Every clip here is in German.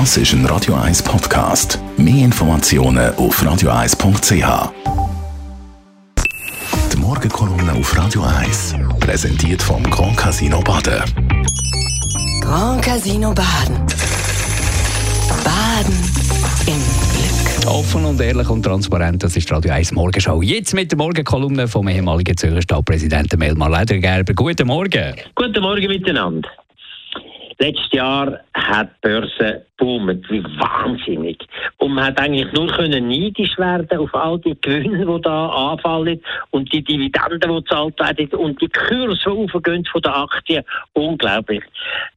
Das ist ein Radio 1 Podcast. Mehr Informationen auf radio1.ch. Die Morgenkolumne auf Radio 1 präsentiert vom Grand Casino Baden. Grand Casino Baden. Baden im Glück. Offen und ehrlich und transparent, das ist Radio 1 Morgenschau. Jetzt mit der Morgenkolumne vom ehemaligen Zürcher Stadtpräsidenten Melmar Ledergerber. Guten Morgen. Guten Morgen miteinander. Letztes Jahr hat die Börse boomt, wie wahnsinnig. Und man hat eigentlich nur können neidisch werden auf all die Gewinne, die da anfallen und die Dividenden, die gezahlt werden und die Kurse, die aufgehen von den Aktien. Unglaublich.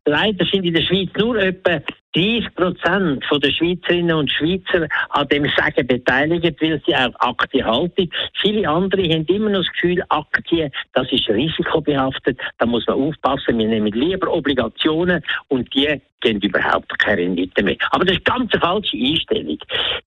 Leider sind in der Schweiz nur etwa 30 Prozent der Schweizerinnen und Schweizer an dem Sagen beteiligt, weil sie auch Aktien halten. Viele andere haben immer noch das Gefühl, Aktien, das ist risikobehaftet, da muss man aufpassen. Wir nehmen lieber Obligationen und die geben überhaupt keine Rendite mehr. Aber das ist eine ganz falsche Einstellung.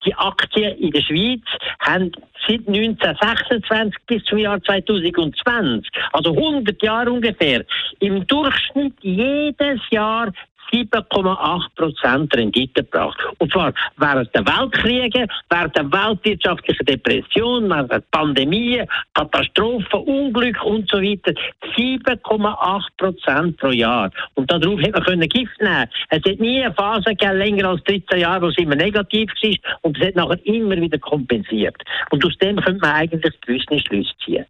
Die Aktien in der Schweiz haben seit 1926 bis zum Jahr 2020, also 100 Jahre ungefähr, im Durchschnitt jedes Jahr 7,8 Prozent Rendite gebracht. Und zwar während der Weltkriege, während der weltwirtschaftlichen Depression, während der Pandemie, Katastrophen, Unglück und so weiter. 7,8 Prozent pro Jahr. Und darauf hätte man können Gift nehmen Es hat nie eine Phase gegeben, länger als 13 Jahre, wo es immer negativ war und es hat nachher immer wieder kompensiert. Und aus dem könnte man eigentlich gewisse Schlüsse ziehen.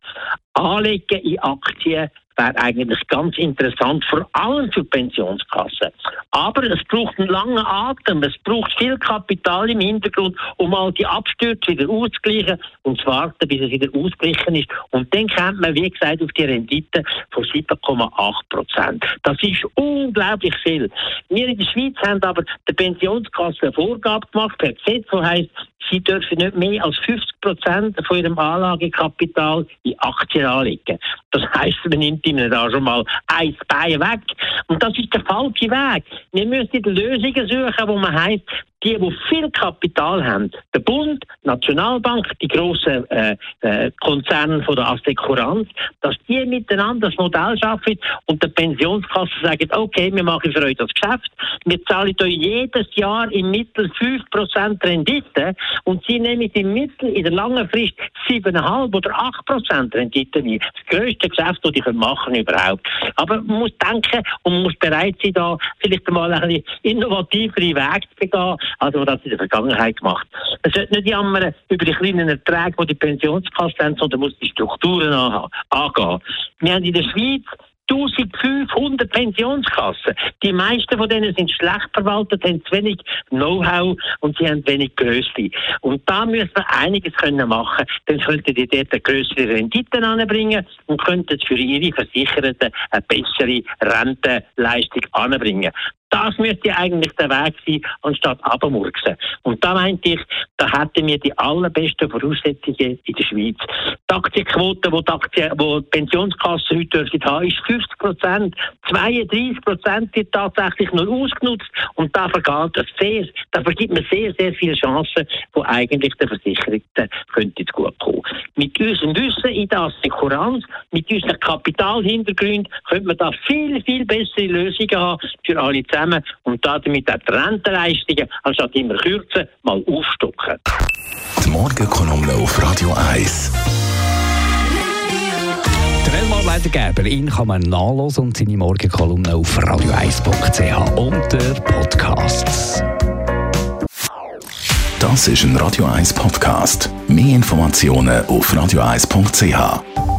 Anlegen in Aktien wäre eigentlich ganz interessant, vor allem für Pensionskassen. Aber es braucht einen langen Atem, es braucht viel Kapital im Hintergrund, um all die Abstürze wieder auszugleichen und zu warten, bis es wieder ausgeglichen ist. Und dann kommt man, wie gesagt, auf die Rendite von 7,8 Prozent. Das ist unglaublich viel. Wir in der Schweiz haben aber der Pensionskasse eine Vorgabe gemacht, per Gesetz, das heisst, sie dürfen nicht mehr als 50 Prozent von ihrem Anlagekapital in Aktien anlegen. Das heisst, man nimmt ihnen da schon mal ein Bein weg. Und das ist der falsche Weg. Wir müssen Lösungen suchen, wo man heisst, die, die viel Kapital haben, der Bund, die Nationalbank, die grossen äh, äh, Konzerne von der Assekuranz, dass die miteinander das Modell schaffen und der Pensionskasse sagen, okay, wir machen für euch das Geschäft, wir zahlen euch jedes Jahr im Mittel 5% Rendite und sie nehmen im Mittel in der langen Frist 7,5 oder 8% Rendite ein. Das grösste Geschäft, das die machen überhaupt. Aber man muss denken und muss bereit sein, da vielleicht mal ein bisschen innovativere Wege zu begehen, als man das in der Vergangenheit gemacht Man sollte nicht jammern über die kleinen Erträge, die die Pensionskassen haben, sondern muss die Strukturen angehen. Wir haben in der Schweiz 1500 Pensionskassen. Die meisten von denen sind schlecht verwaltet, haben zu wenig Know-how und sie haben wenig Größe. Und da müssen wir einiges können machen. Dann könnten die dort größere Renditen anbringen und könnten für ihre Versicherten eine bessere Rentenleistung anbringen. Das müsste eigentlich der Weg sein, anstatt abmurksen. Und da meinte ich, da hätten wir die allerbesten Voraussetzungen in der Schweiz. Die Aktienquote, die die, Aktien, die, die Pensionskassen heute dürfen haben, ist 50 Prozent. 32 Prozent wird tatsächlich nur ausgenutzt. Und da vergeht das sehr, da vergibt man sehr, sehr viele Chancen, die eigentlich den Versicherten könnten gut kommen. Mit unserem Wissen in der Assekuranz, mit unserem Kapitalhintergrund, könnte man da viel, viel bessere Lösungen haben für alle zusammen zusammen und damit auch die Rentenleistungen, anstatt immer kürzen, mal aufstocken. Die Morgenkolumne auf Radio 1. Der Elmar Ledergeber, ihn kann man nachlesen und seine Morgenkolumne auf radio1.ch unter Podcasts. Das ist ein Radio 1 Podcast. Mehr Informationen auf radio1.ch.